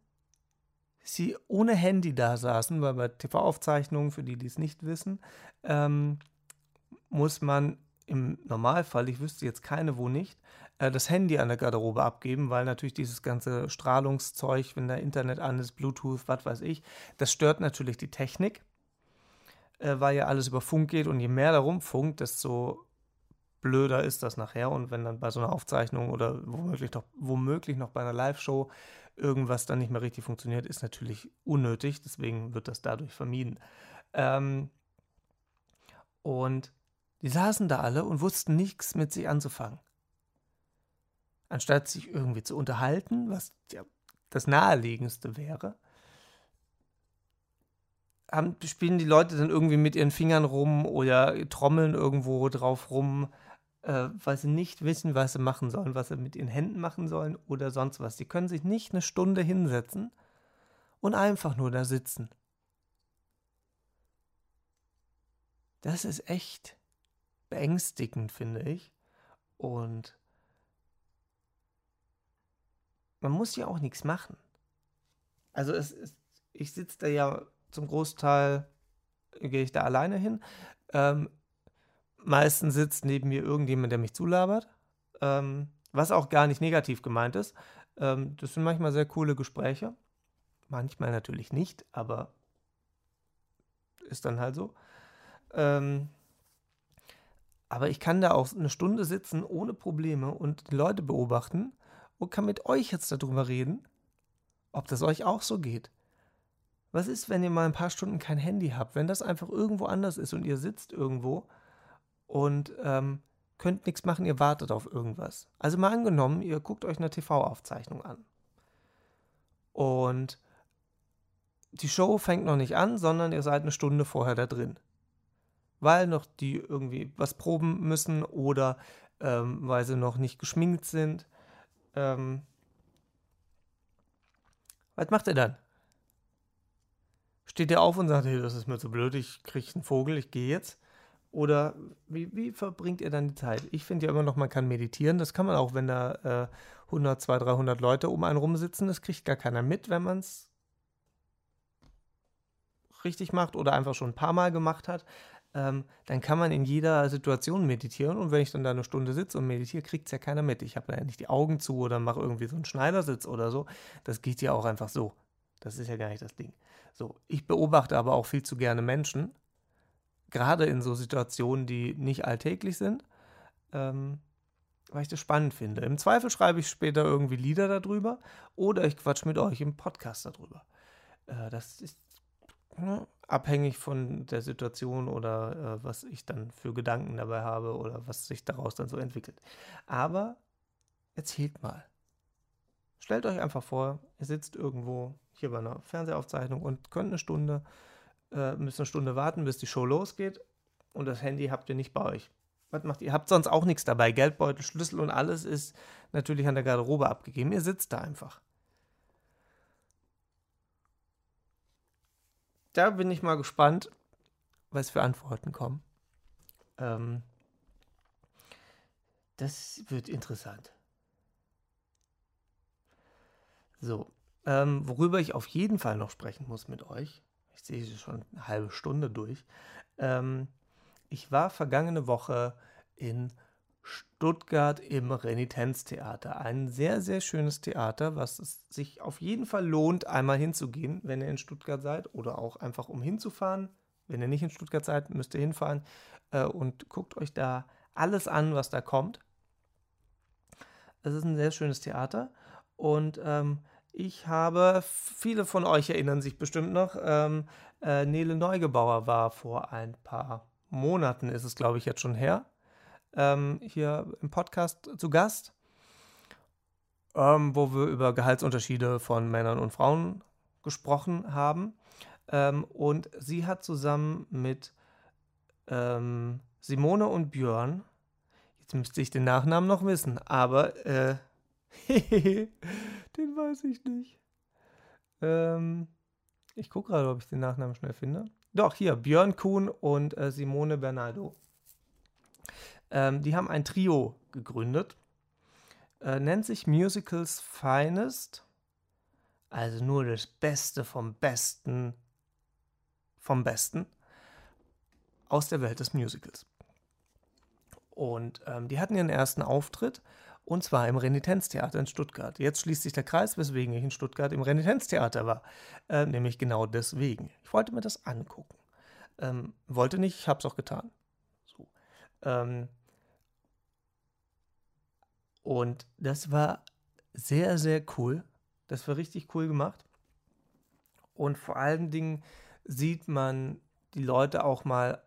sie ohne Handy da saßen, weil bei TV-Aufzeichnungen, für die, die es nicht wissen, ähm, muss man im Normalfall, ich wüsste jetzt keine, wo nicht, das Handy an der Garderobe abgeben, weil natürlich dieses ganze Strahlungszeug, wenn da Internet an ist, Bluetooth, was weiß ich, das stört natürlich die Technik, äh, weil ja alles über Funk geht und je mehr darum funkt, desto blöder ist das nachher. Und wenn dann bei so einer Aufzeichnung oder womöglich noch, womöglich noch bei einer Live-Show irgendwas dann nicht mehr richtig funktioniert, ist natürlich unnötig. Deswegen wird das dadurch vermieden. Ähm, und die saßen da alle und wussten nichts mit sich anzufangen. Anstatt sich irgendwie zu unterhalten, was ja das Naheliegendste wäre, haben, spielen die Leute dann irgendwie mit ihren Fingern rum oder trommeln irgendwo drauf rum. äh, weil sie nicht wissen, was sie machen sollen, was sie mit ihren Händen machen sollen oder sonst was. Sie können sich nicht eine Stunde hinsetzen und einfach nur da sitzen. Das ist echt beängstigend, finde ich. Und man muss ja auch nichts machen. Also es ist, ich sitze da ja zum Großteil, gehe ich da alleine hin. Ähm, meistens sitzt neben mir irgendjemand, der mich zulabert, ähm, was auch gar nicht negativ gemeint ist. Ähm, das sind manchmal sehr coole Gespräche. Manchmal natürlich nicht, aber ist dann halt so. Ähm, aber ich kann da auch eine Stunde sitzen ohne Probleme und die Leute beobachten und kann mit euch jetzt darüber reden, ob das euch auch so geht. Was ist, wenn ihr mal ein paar Stunden kein Handy habt, wenn das einfach irgendwo anders ist und ihr sitzt irgendwo und ähm, könnt nichts machen, ihr wartet auf irgendwas. Also mal angenommen, ihr guckt euch eine TV-Aufzeichnung an. Und die Show fängt noch nicht an, sondern ihr seid eine Stunde vorher da drin. Weil noch die irgendwie was proben müssen oder ähm, weil sie noch nicht geschminkt sind. Ähm, was macht ihr dann? Steht ihr auf und sagt, hey, das ist mir zu blöd, ich kriege einen Vogel, ich gehe jetzt? Oder wie, wie verbringt ihr dann die Zeit? Ich finde ja immer noch, man kann meditieren. Das kann man auch, wenn da äh, 100, 200, 300 Leute um einen rumsitzen. Das kriegt gar keiner mit, wenn man es richtig macht oder einfach schon ein paar Mal gemacht hat. Ähm, dann kann man in jeder Situation meditieren. Und wenn ich dann da eine Stunde sitze und meditiere, kriegt es ja keiner mit. Ich habe ja nicht die Augen zu oder mache irgendwie so einen Schneidersitz oder so. Das geht ja auch einfach so. Das ist ja gar nicht das Ding. So, ich beobachte aber auch viel zu gerne Menschen gerade in so Situationen, die nicht alltäglich sind, ähm, weil ich das spannend finde. Im Zweifel schreibe ich später irgendwie Lieder darüber oder ich quatsch mit euch im Podcast darüber. Äh, das ist ne, abhängig von der Situation oder äh, was ich dann für Gedanken dabei habe oder was sich daraus dann so entwickelt. Aber erzählt mal. Stellt euch einfach vor, ihr sitzt irgendwo hier bei einer Fernsehaufzeichnung und könnt eine Stunde äh, müsst eine Stunde warten, bis die Show losgeht und das Handy habt ihr nicht bei euch. Was macht ihr? Ihr habt sonst auch nichts dabei. Geldbeutel, Schlüssel und alles ist natürlich an der Garderobe abgegeben. Ihr sitzt da einfach. Da bin ich mal gespannt, was für Antworten kommen. Ähm, das wird interessant. So, ähm, worüber ich auf jeden Fall noch sprechen muss mit euch, ich sehe schon eine halbe Stunde durch. Ähm, ich war vergangene Woche in Stuttgart im Renitenztheater. Ein sehr, sehr schönes Theater, was es sich auf jeden Fall lohnt, einmal hinzugehen, wenn ihr in Stuttgart seid oder auch einfach um hinzufahren. Wenn ihr nicht in Stuttgart seid, müsst ihr hinfahren äh, und guckt euch da alles an, was da kommt. Es ist ein sehr schönes Theater und ähm, ich habe, viele von euch erinnern sich bestimmt noch, ähm, äh, Nele Neugebauer war vor ein paar Monaten, ist es glaube ich jetzt schon her, ähm, hier im Podcast zu Gast, ähm, wo wir über Gehaltsunterschiede von Männern und Frauen gesprochen haben. Ähm, und sie hat zusammen mit ähm, Simone und Björn, jetzt müsste ich den Nachnamen noch wissen, aber äh, (laughs) den weiß ich nicht. Ähm, ich gucke gerade, ob ich den Nachnamen schnell finde. Doch, hier, Björn Kuhn und äh, Simone Bernardo. Ähm, die haben ein Trio gegründet. Äh, nennt sich Musicals Finest. Also nur das Beste vom Besten vom Besten aus der Welt des Musicals. Und ähm, die hatten ihren ersten Auftritt und zwar im Renitenztheater in Stuttgart. Jetzt schließt sich der Kreis, weswegen ich in Stuttgart im Renitenztheater war. Äh, nämlich genau deswegen. Ich wollte mir das angucken. Ähm, wollte nicht, ich habe es auch getan. So. Ähm, und das war sehr, sehr cool. Das war richtig cool gemacht. Und vor allen Dingen sieht man die Leute auch mal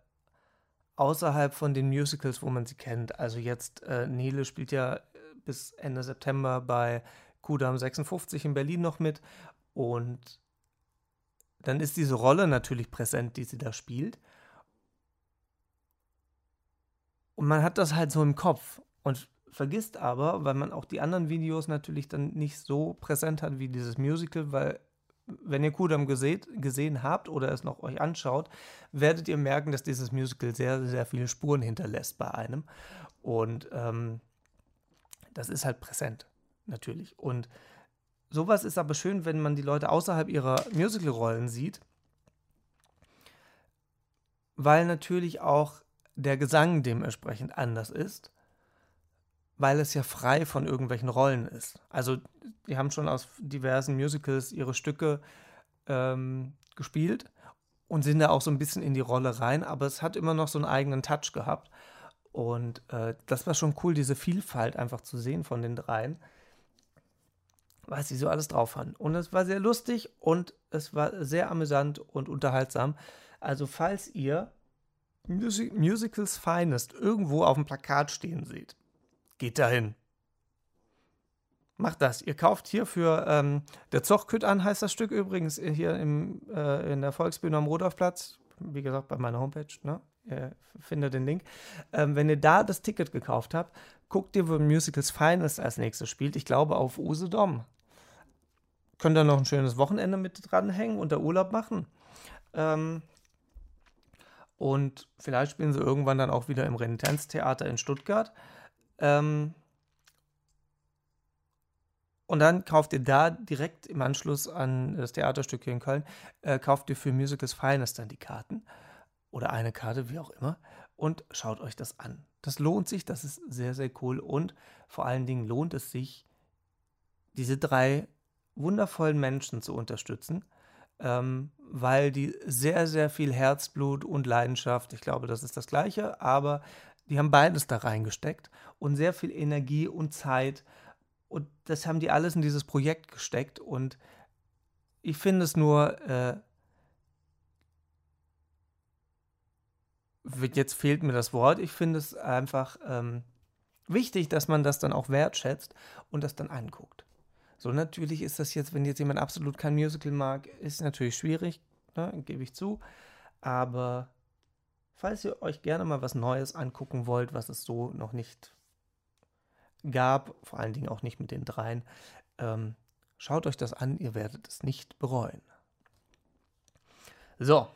außerhalb von den Musicals, wo man sie kennt. Also jetzt, äh, Nele spielt ja bis Ende September bei Kudam 56 in Berlin noch mit. Und dann ist diese Rolle natürlich präsent, die sie da spielt. Und man hat das halt so im Kopf und vergisst aber, weil man auch die anderen Videos natürlich dann nicht so präsent hat wie dieses Musical, weil wenn ihr Kudam gesehen, habt oder es noch euch anschaut, werdet ihr merken, dass dieses Musical sehr, sehr viele Spuren hinterlässt bei einem. Und ähm, das ist halt präsent, natürlich. Und sowas ist aber schön, wenn man die Leute außerhalb ihrer Musical-Rollen sieht, weil natürlich auch der Gesang dementsprechend anders ist, weil es ja frei von irgendwelchen Rollen ist. Also, die haben schon aus diversen Musicals ihre Stücke ähm, gespielt und sind da auch so ein bisschen in die Rolle rein, aber es hat immer noch so einen eigenen Touch gehabt. Und äh, das war schon cool, diese Vielfalt einfach zu sehen von den dreien, was sie so alles drauf hatten. Und es war sehr lustig und es war sehr amüsant und unterhaltsam. Also, falls ihr Music Musicals Finest irgendwo auf dem Plakat stehen seht, geht dahin. Macht das. Ihr kauft hier für ähm, der Zochküt an, heißt das Stück übrigens, hier im, äh, in der Volksbühne am Rudolfplatz. Wie gesagt, bei meiner Homepage, ne? Ihr findet den Link. Ähm, wenn ihr da das Ticket gekauft habt, guckt ihr, wo Musicals Finest als nächstes spielt. Ich glaube auf Usedom. Könnt ihr noch ein schönes Wochenende mit dranhängen und der Urlaub machen. Ähm, und vielleicht spielen sie irgendwann dann auch wieder im Renitenztheater in Stuttgart. Ähm, und dann kauft ihr da direkt im Anschluss an das Theaterstück hier in Köln, äh, kauft ihr für Musicals Finest dann die Karten oder eine Karte, wie auch immer, und schaut euch das an. Das lohnt sich, das ist sehr, sehr cool und vor allen Dingen lohnt es sich, diese drei wundervollen Menschen zu unterstützen ähm, weil die sehr, sehr viel Herzblut und Leidenschaft, ich glaube, das ist das Gleiche, aber die haben beides da reingesteckt und sehr viel Energie und Zeit. Und das haben die alles in dieses Projekt gesteckt. Und ich finde es nur, äh, jetzt fehlt mir das Wort, ich finde es einfach ähm, wichtig, dass man das dann auch wertschätzt und das dann anguckt. So, natürlich ist das jetzt, wenn jetzt jemand absolut kein Musical mag, ist natürlich schwierig, ne, gebe ich zu. Aber falls ihr euch gerne mal was Neues angucken wollt, was es so noch nicht gab, vor allen Dingen auch nicht mit den dreien, ähm, schaut euch das an, ihr werdet es nicht bereuen. So,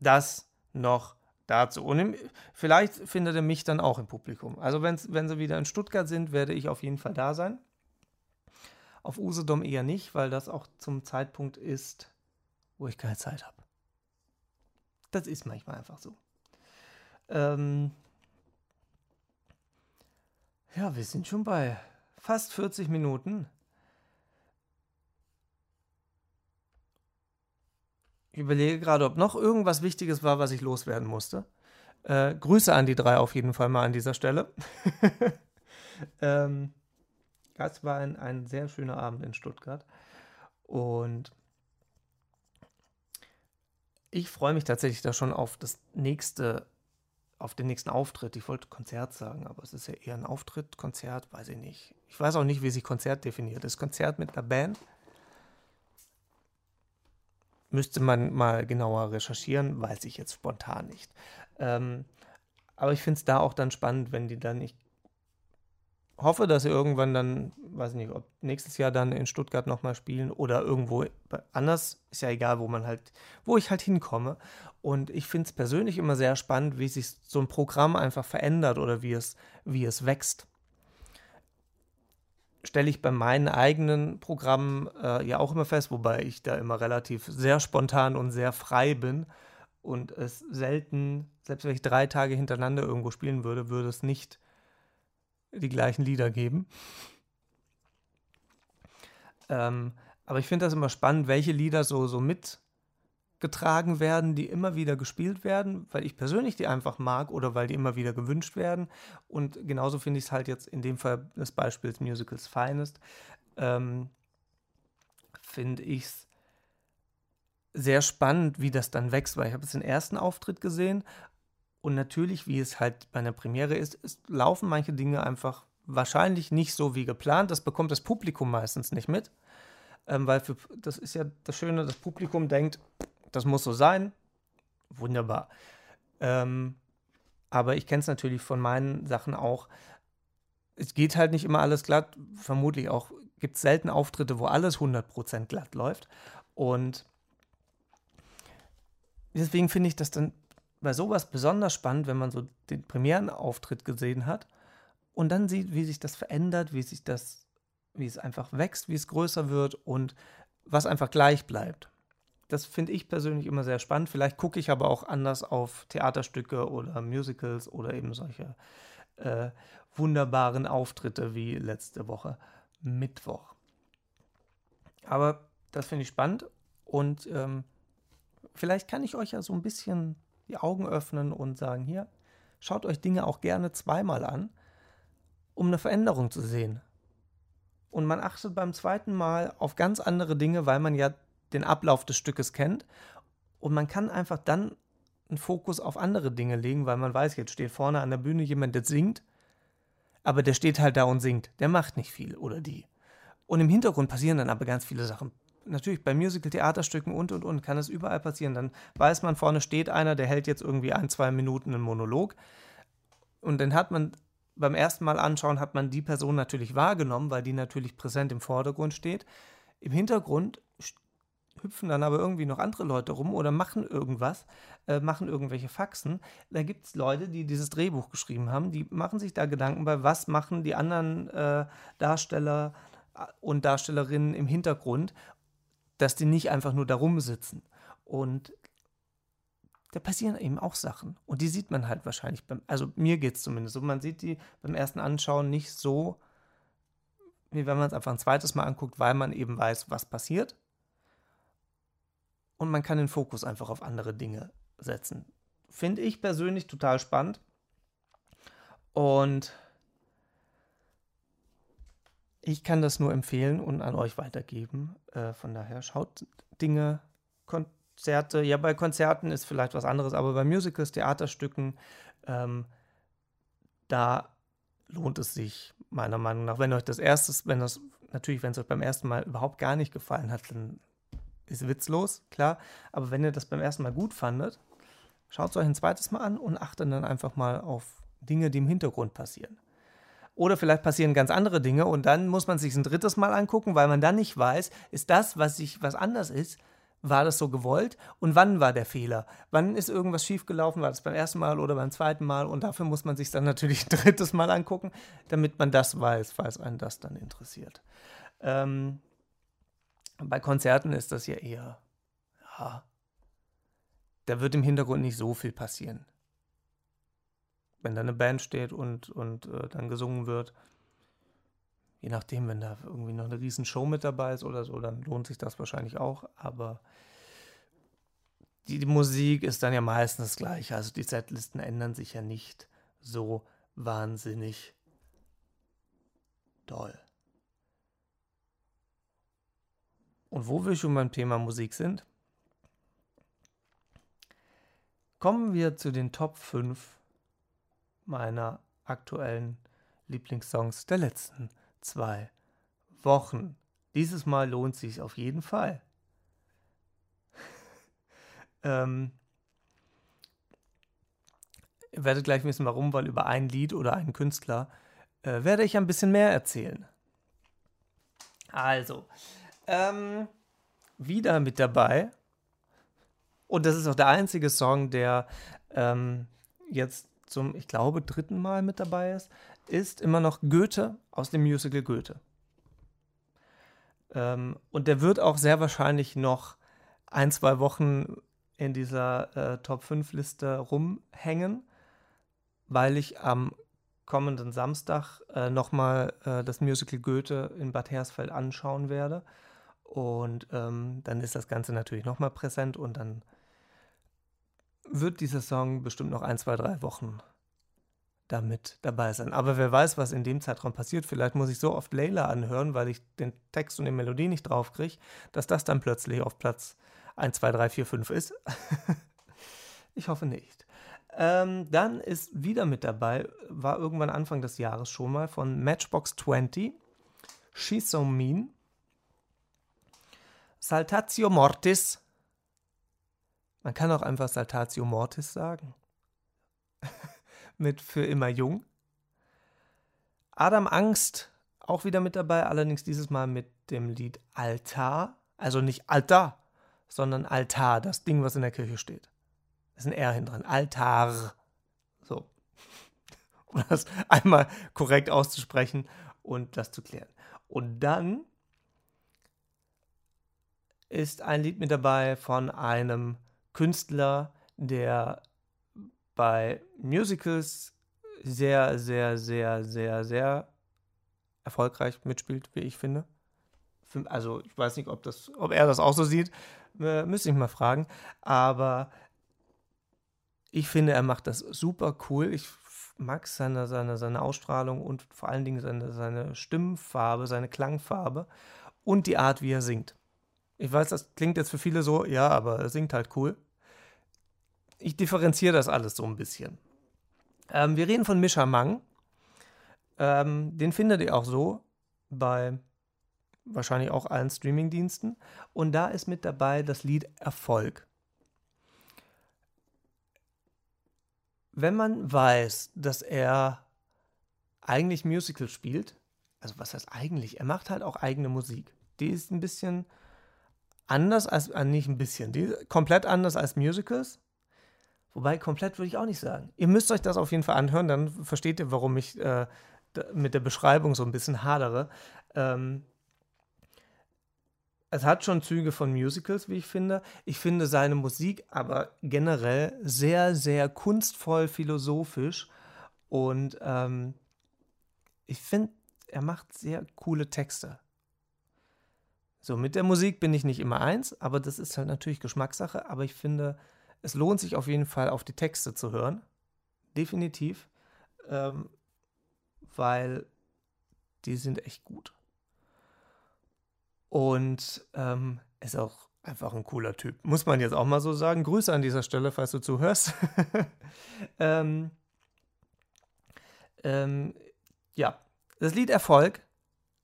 das noch dazu. Und vielleicht findet ihr mich dann auch im Publikum. Also wenn sie wieder in Stuttgart sind, werde ich auf jeden Fall da sein. Auf Usedom eher nicht, weil das auch zum Zeitpunkt ist, wo ich keine Zeit habe. Das ist manchmal einfach so. Ähm ja, wir sind schon bei fast 40 Minuten. Ich überlege gerade, ob noch irgendwas Wichtiges war, was ich loswerden musste. Äh, Grüße an die drei auf jeden Fall mal an dieser Stelle. (laughs) ähm, das war ein, ein sehr schöner Abend in Stuttgart. Und ich freue mich tatsächlich da schon auf das nächste, auf den nächsten Auftritt. Ich wollte Konzert sagen, aber es ist ja eher ein Auftritt, Konzert, weiß ich nicht. Ich weiß auch nicht, wie sich Konzert definiert. Das Konzert mit einer Band müsste man mal genauer recherchieren, weiß ich jetzt spontan nicht. Ähm, aber ich finde es da auch dann spannend, wenn die dann, ich hoffe, dass sie irgendwann dann, weiß ich nicht, ob nächstes Jahr dann in Stuttgart nochmal spielen oder irgendwo anders. Ist ja egal, wo man halt, wo ich halt hinkomme. Und ich finde es persönlich immer sehr spannend, wie sich so ein Programm einfach verändert oder wie es, wie es wächst. Stelle ich bei meinen eigenen Programmen äh, ja auch immer fest, wobei ich da immer relativ sehr spontan und sehr frei bin und es selten, selbst wenn ich drei Tage hintereinander irgendwo spielen würde, würde es nicht die gleichen Lieder geben. Ähm, aber ich finde das immer spannend, welche Lieder so, so mitgetragen werden, die immer wieder gespielt werden, weil ich persönlich die einfach mag oder weil die immer wieder gewünscht werden. Und genauso finde ich es halt jetzt in dem Fall des Beispiels Musicals Finest, ähm, finde ich es sehr spannend, wie das dann wächst, weil ich habe jetzt den ersten Auftritt gesehen und natürlich, wie es halt bei einer Premiere ist, laufen manche Dinge einfach wahrscheinlich nicht so wie geplant. Das bekommt das Publikum meistens nicht mit. Ähm, weil für, das ist ja das Schöne, das Publikum denkt, das muss so sein. Wunderbar. Ähm, Aber ich kenne es natürlich von meinen Sachen auch. Es geht halt nicht immer alles glatt. Vermutlich auch gibt es selten Auftritte, wo alles 100% glatt läuft. Und deswegen finde ich das dann bei sowas besonders spannend, wenn man so den Premierenauftritt gesehen hat und dann sieht, wie sich das verändert, wie sich das, wie es einfach wächst, wie es größer wird und was einfach gleich bleibt. Das finde ich persönlich immer sehr spannend. Vielleicht gucke ich aber auch anders auf Theaterstücke oder Musicals oder eben solche äh, wunderbaren Auftritte wie letzte Woche Mittwoch. Aber das finde ich spannend und ähm, vielleicht kann ich euch ja so ein bisschen die Augen öffnen und sagen, hier, schaut euch Dinge auch gerne zweimal an, um eine Veränderung zu sehen. Und man achtet beim zweiten Mal auf ganz andere Dinge, weil man ja den Ablauf des Stückes kennt. Und man kann einfach dann einen Fokus auf andere Dinge legen, weil man weiß, jetzt steht vorne an der Bühne jemand, der singt, aber der steht halt da und singt. Der macht nicht viel oder die. Und im Hintergrund passieren dann aber ganz viele Sachen natürlich bei Musical-Theaterstücken und und und kann es überall passieren. Dann weiß man, vorne steht einer, der hält jetzt irgendwie ein, zwei Minuten einen Monolog. Und dann hat man beim ersten Mal anschauen, hat man die Person natürlich wahrgenommen, weil die natürlich präsent im Vordergrund steht. Im Hintergrund hüpfen dann aber irgendwie noch andere Leute rum oder machen irgendwas, äh, machen irgendwelche Faxen. Da gibt es Leute, die dieses Drehbuch geschrieben haben, die machen sich da Gedanken bei, was machen die anderen äh, Darsteller äh, und Darstellerinnen im Hintergrund dass die nicht einfach nur da rumsitzen. Und da passieren eben auch Sachen. Und die sieht man halt wahrscheinlich beim, also mir geht es zumindest so, man sieht die beim ersten Anschauen nicht so, wie wenn man es einfach ein zweites Mal anguckt, weil man eben weiß, was passiert. Und man kann den Fokus einfach auf andere Dinge setzen. Finde ich persönlich total spannend. Und ich kann das nur empfehlen und an euch weitergeben. Äh, von daher schaut Dinge, Konzerte. Ja, bei Konzerten ist vielleicht was anderes, aber bei Musicals, Theaterstücken, ähm, da lohnt es sich meiner Meinung nach. Wenn euch das erste, wenn das natürlich, wenn es euch beim ersten Mal überhaupt gar nicht gefallen hat, dann ist witzlos, klar. Aber wenn ihr das beim ersten Mal gut fandet, schaut es euch ein zweites Mal an und achtet dann einfach mal auf Dinge, die im Hintergrund passieren. Oder vielleicht passieren ganz andere Dinge und dann muss man sich ein drittes Mal angucken, weil man dann nicht weiß, ist das, was sich was anders ist, war das so gewollt und wann war der Fehler? Wann ist irgendwas schiefgelaufen? War das beim ersten Mal oder beim zweiten Mal? Und dafür muss man sich dann natürlich (laughs) ein drittes Mal angucken, damit man das weiß, falls einen das dann interessiert. Ähm, bei Konzerten ist das ja eher, ja, da wird im Hintergrund nicht so viel passieren wenn da eine Band steht und, und äh, dann gesungen wird. Je nachdem, wenn da irgendwie noch eine riesen Show mit dabei ist oder so, dann lohnt sich das wahrscheinlich auch. Aber die, die Musik ist dann ja meistens das gleiche. Also die Setlisten ändern sich ja nicht so wahnsinnig doll. Und wo wir schon beim Thema Musik sind, kommen wir zu den Top 5 meiner aktuellen Lieblingssongs der letzten zwei Wochen. Dieses Mal lohnt sich auf jeden Fall. (laughs) ähm, ihr werdet gleich wissen, warum, weil über ein Lied oder einen Künstler äh, werde ich ein bisschen mehr erzählen. Also, ähm, wieder mit dabei. Und das ist auch der einzige Song, der ähm, jetzt zum, ich glaube, dritten Mal mit dabei ist, ist immer noch Goethe aus dem Musical Goethe. Ähm, und der wird auch sehr wahrscheinlich noch ein, zwei Wochen in dieser äh, Top 5 Liste rumhängen, weil ich am kommenden Samstag äh, nochmal äh, das Musical Goethe in Bad Hersfeld anschauen werde. Und ähm, dann ist das Ganze natürlich nochmal präsent und dann wird dieser Song bestimmt noch ein, zwei, drei Wochen damit dabei sein. Aber wer weiß, was in dem Zeitraum passiert. Vielleicht muss ich so oft Layla anhören, weil ich den Text und die Melodie nicht draufkriege, dass das dann plötzlich auf Platz 1, 2, 3, 4, 5 ist. (laughs) ich hoffe nicht. Ähm, dann ist wieder mit dabei, war irgendwann Anfang des Jahres schon mal von Matchbox 20, She's So Mean, Saltatio Mortis, man kann auch einfach Saltatio Mortis sagen. (laughs) mit Für immer jung. Adam Angst auch wieder mit dabei, allerdings dieses Mal mit dem Lied Altar. Also nicht Altar, sondern Altar, das Ding, was in der Kirche steht. Da ist ein R hinten dran. Altar. So. (laughs) Um das einmal korrekt auszusprechen und das zu klären. Und dann ist ein Lied mit dabei von einem Künstler, der bei Musicals sehr, sehr, sehr, sehr, sehr erfolgreich mitspielt, wie ich finde. Also ich weiß nicht, ob, das, ob er das auch so sieht, äh, müsste ich mal fragen. Aber ich finde, er macht das super cool. Ich mag seine, seine, seine Ausstrahlung und vor allen Dingen seine, seine Stimmfarbe, seine Klangfarbe und die Art, wie er singt. Ich weiß, das klingt jetzt für viele so, ja, aber er singt halt cool. Ich differenziere das alles so ein bisschen. Ähm, wir reden von Mischa Mang. Ähm, den findet ihr auch so bei wahrscheinlich auch allen Streamingdiensten. Und da ist mit dabei das Lied Erfolg. Wenn man weiß, dass er eigentlich Musical spielt, also was heißt eigentlich? Er macht halt auch eigene Musik. Die ist ein bisschen anders als, äh, nicht ein bisschen, die komplett anders als Musicals. Wobei komplett würde ich auch nicht sagen. Ihr müsst euch das auf jeden Fall anhören, dann versteht ihr, warum ich äh, mit der Beschreibung so ein bisschen hadere. Ähm, es hat schon Züge von Musicals, wie ich finde. Ich finde seine Musik aber generell sehr, sehr kunstvoll, philosophisch. Und ähm, ich finde, er macht sehr coole Texte. So, mit der Musik bin ich nicht immer eins, aber das ist halt natürlich Geschmackssache. Aber ich finde, es lohnt sich auf jeden Fall, auf die Texte zu hören. Definitiv. Ähm, weil die sind echt gut. Und ähm, ist auch einfach ein cooler Typ. Muss man jetzt auch mal so sagen. Grüße an dieser Stelle, falls du zuhörst. (laughs) ähm, ähm, ja, das Lied Erfolg,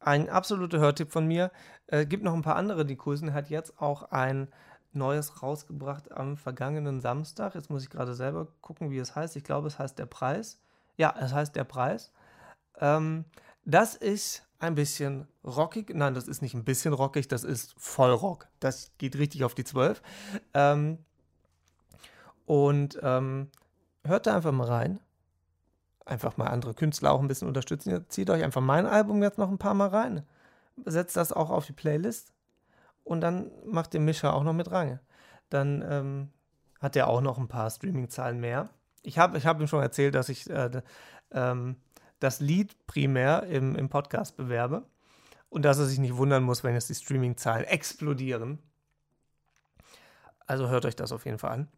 ein absoluter Hörtipp von mir. Äh, gibt noch ein paar andere, die grüßen. Hat jetzt auch ein Neues rausgebracht am vergangenen Samstag. Jetzt muss ich gerade selber gucken, wie es heißt. Ich glaube, es heißt Der Preis. Ja, es heißt Der Preis. Ähm, das ist ein bisschen rockig. Nein, das ist nicht ein bisschen rockig, das ist voll Rock. Das geht richtig auf die 12. Ähm, und ähm, hört da einfach mal rein. Einfach mal andere Künstler auch ein bisschen unterstützen. Zieht euch einfach mein Album jetzt noch ein paar Mal rein. Setzt das auch auf die Playlist. Und dann macht den Mischer auch noch mit Range. Dann ähm, hat er auch noch ein paar Streaming-Zahlen mehr. Ich habe ich hab ihm schon erzählt, dass ich äh, ähm, das Lied primär im, im Podcast bewerbe und dass er sich nicht wundern muss, wenn jetzt die Streaming-Zahlen explodieren. Also hört euch das auf jeden Fall an.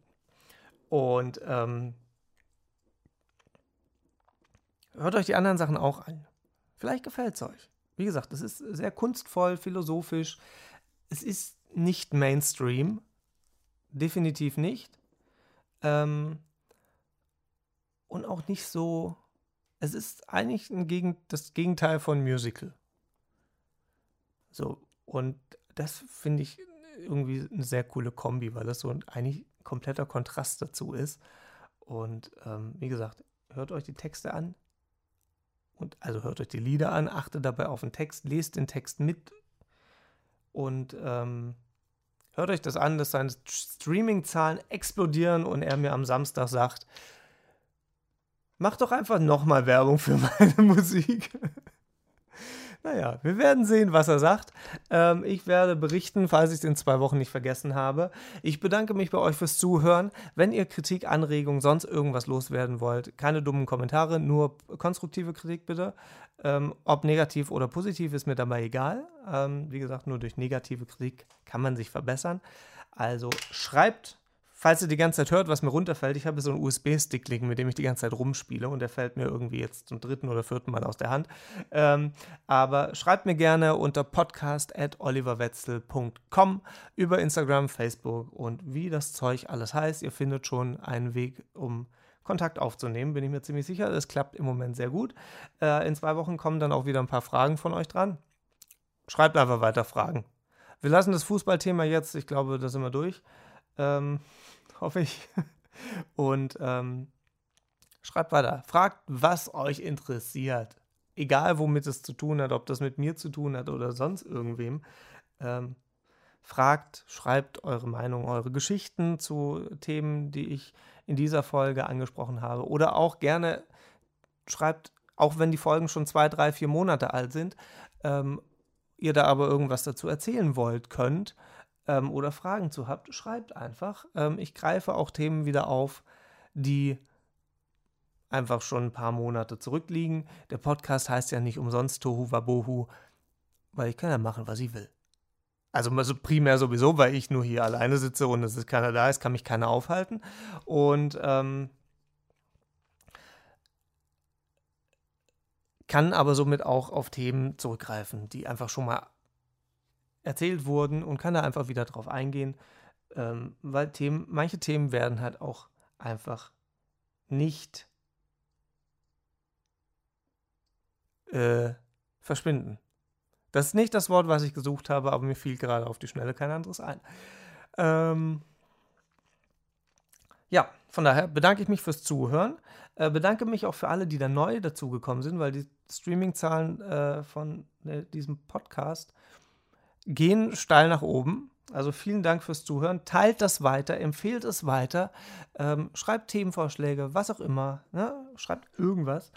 Und ähm, hört euch die anderen Sachen auch an. Vielleicht gefällt es euch. Wie gesagt, es ist sehr kunstvoll, philosophisch. Es ist nicht Mainstream. Definitiv nicht. Ähm, und auch nicht so es ist eigentlich ein Gegen das Gegenteil von Musical. So, und das finde ich irgendwie eine sehr coole Kombi, weil das so ein eigentlich kompletter Kontrast dazu ist. Und ähm, wie gesagt, hört euch die Texte an. Und also hört euch die Lieder an, achtet dabei auf den Text, lest den Text mit und ähm, hört euch das an, dass seine Streaming-Zahlen explodieren und er mir am Samstag sagt, Mach doch einfach nochmal Werbung für (laughs) meine Musik. Naja, wir werden sehen, was er sagt. Ähm, ich werde berichten, falls ich es in zwei Wochen nicht vergessen habe. Ich bedanke mich bei euch fürs Zuhören. Wenn ihr Kritik, Anregungen, sonst irgendwas loswerden wollt, keine dummen Kommentare, nur konstruktive Kritik bitte. Ähm, ob negativ oder positiv ist mir dabei egal. Ähm, wie gesagt, nur durch negative Kritik kann man sich verbessern. Also schreibt falls ihr die ganze Zeit hört, was mir runterfällt, ich habe so einen USB-Stick liegen, mit dem ich die ganze Zeit rumspiele und der fällt mir irgendwie jetzt zum dritten oder vierten Mal aus der Hand. Ähm, aber schreibt mir gerne unter podcast.oliverwetzel.com über Instagram, Facebook und wie das Zeug alles heißt. Ihr findet schon einen Weg, um Kontakt aufzunehmen, bin ich mir ziemlich sicher. Das klappt im Moment sehr gut. Äh, in zwei Wochen kommen dann auch wieder ein paar Fragen von euch dran. Schreibt einfach weiter Fragen. Wir lassen das Fußballthema jetzt, ich glaube, da sind wir durch. Ähm, hoffe ich. (laughs) Und ähm, schreibt weiter. Fragt, was euch interessiert. Egal, womit es zu tun hat, ob das mit mir zu tun hat oder sonst irgendwem. Ähm, fragt, schreibt eure Meinung, eure Geschichten zu Themen, die ich in dieser Folge angesprochen habe. Oder auch gerne schreibt, auch wenn die Folgen schon zwei, drei, vier Monate alt sind, ähm, ihr da aber irgendwas dazu erzählen wollt, könnt ähm, oder Fragen zu habt, schreibt einfach. Ähm, ich greife auch Themen wieder auf, die einfach schon ein paar Monate zurückliegen. Der Podcast heißt ja nicht umsonst Tohu Wabohu, weil ich kann ja machen, was ich will. Also primär sowieso, weil ich nur hier alleine sitze und es ist keiner da, es kann mich keiner aufhalten. Und ähm, kann aber somit auch auf Themen zurückgreifen, die einfach schon mal erzählt wurden und kann da einfach wieder drauf eingehen, ähm, weil Themen, manche Themen werden halt auch einfach nicht äh, verschwinden. Das ist nicht das Wort, was ich gesucht habe, aber mir fiel gerade auf die Schnelle kein anderes ein. Ähm, ja, von daher bedanke ich mich fürs Zuhören. Äh, bedanke mich auch für alle, die da neu dazugekommen sind, weil die Streaming-Zahlen äh, von äh, diesem Podcast gehen steil nach oben. Also vielen Dank fürs Zuhören. Teilt das weiter, empfehlt es weiter, ähm, schreibt Themenvorschläge, was auch immer. Ne? Schreibt irgendwas.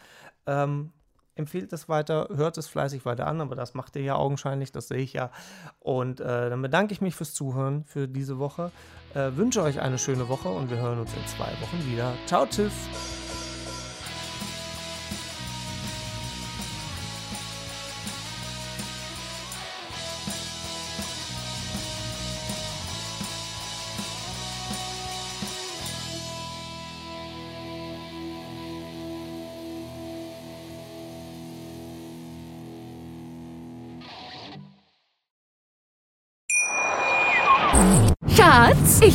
Ähm, empfehlt es weiter, hört es fleißig weiter an, aber das macht ihr ja augenscheinlich, das sehe ich ja. Und äh, dann bedanke ich mich fürs Zuhören für diese Woche. Äh, wünsche euch eine schöne Woche und wir hören uns in zwei Wochen wieder. Ciao, tschüss.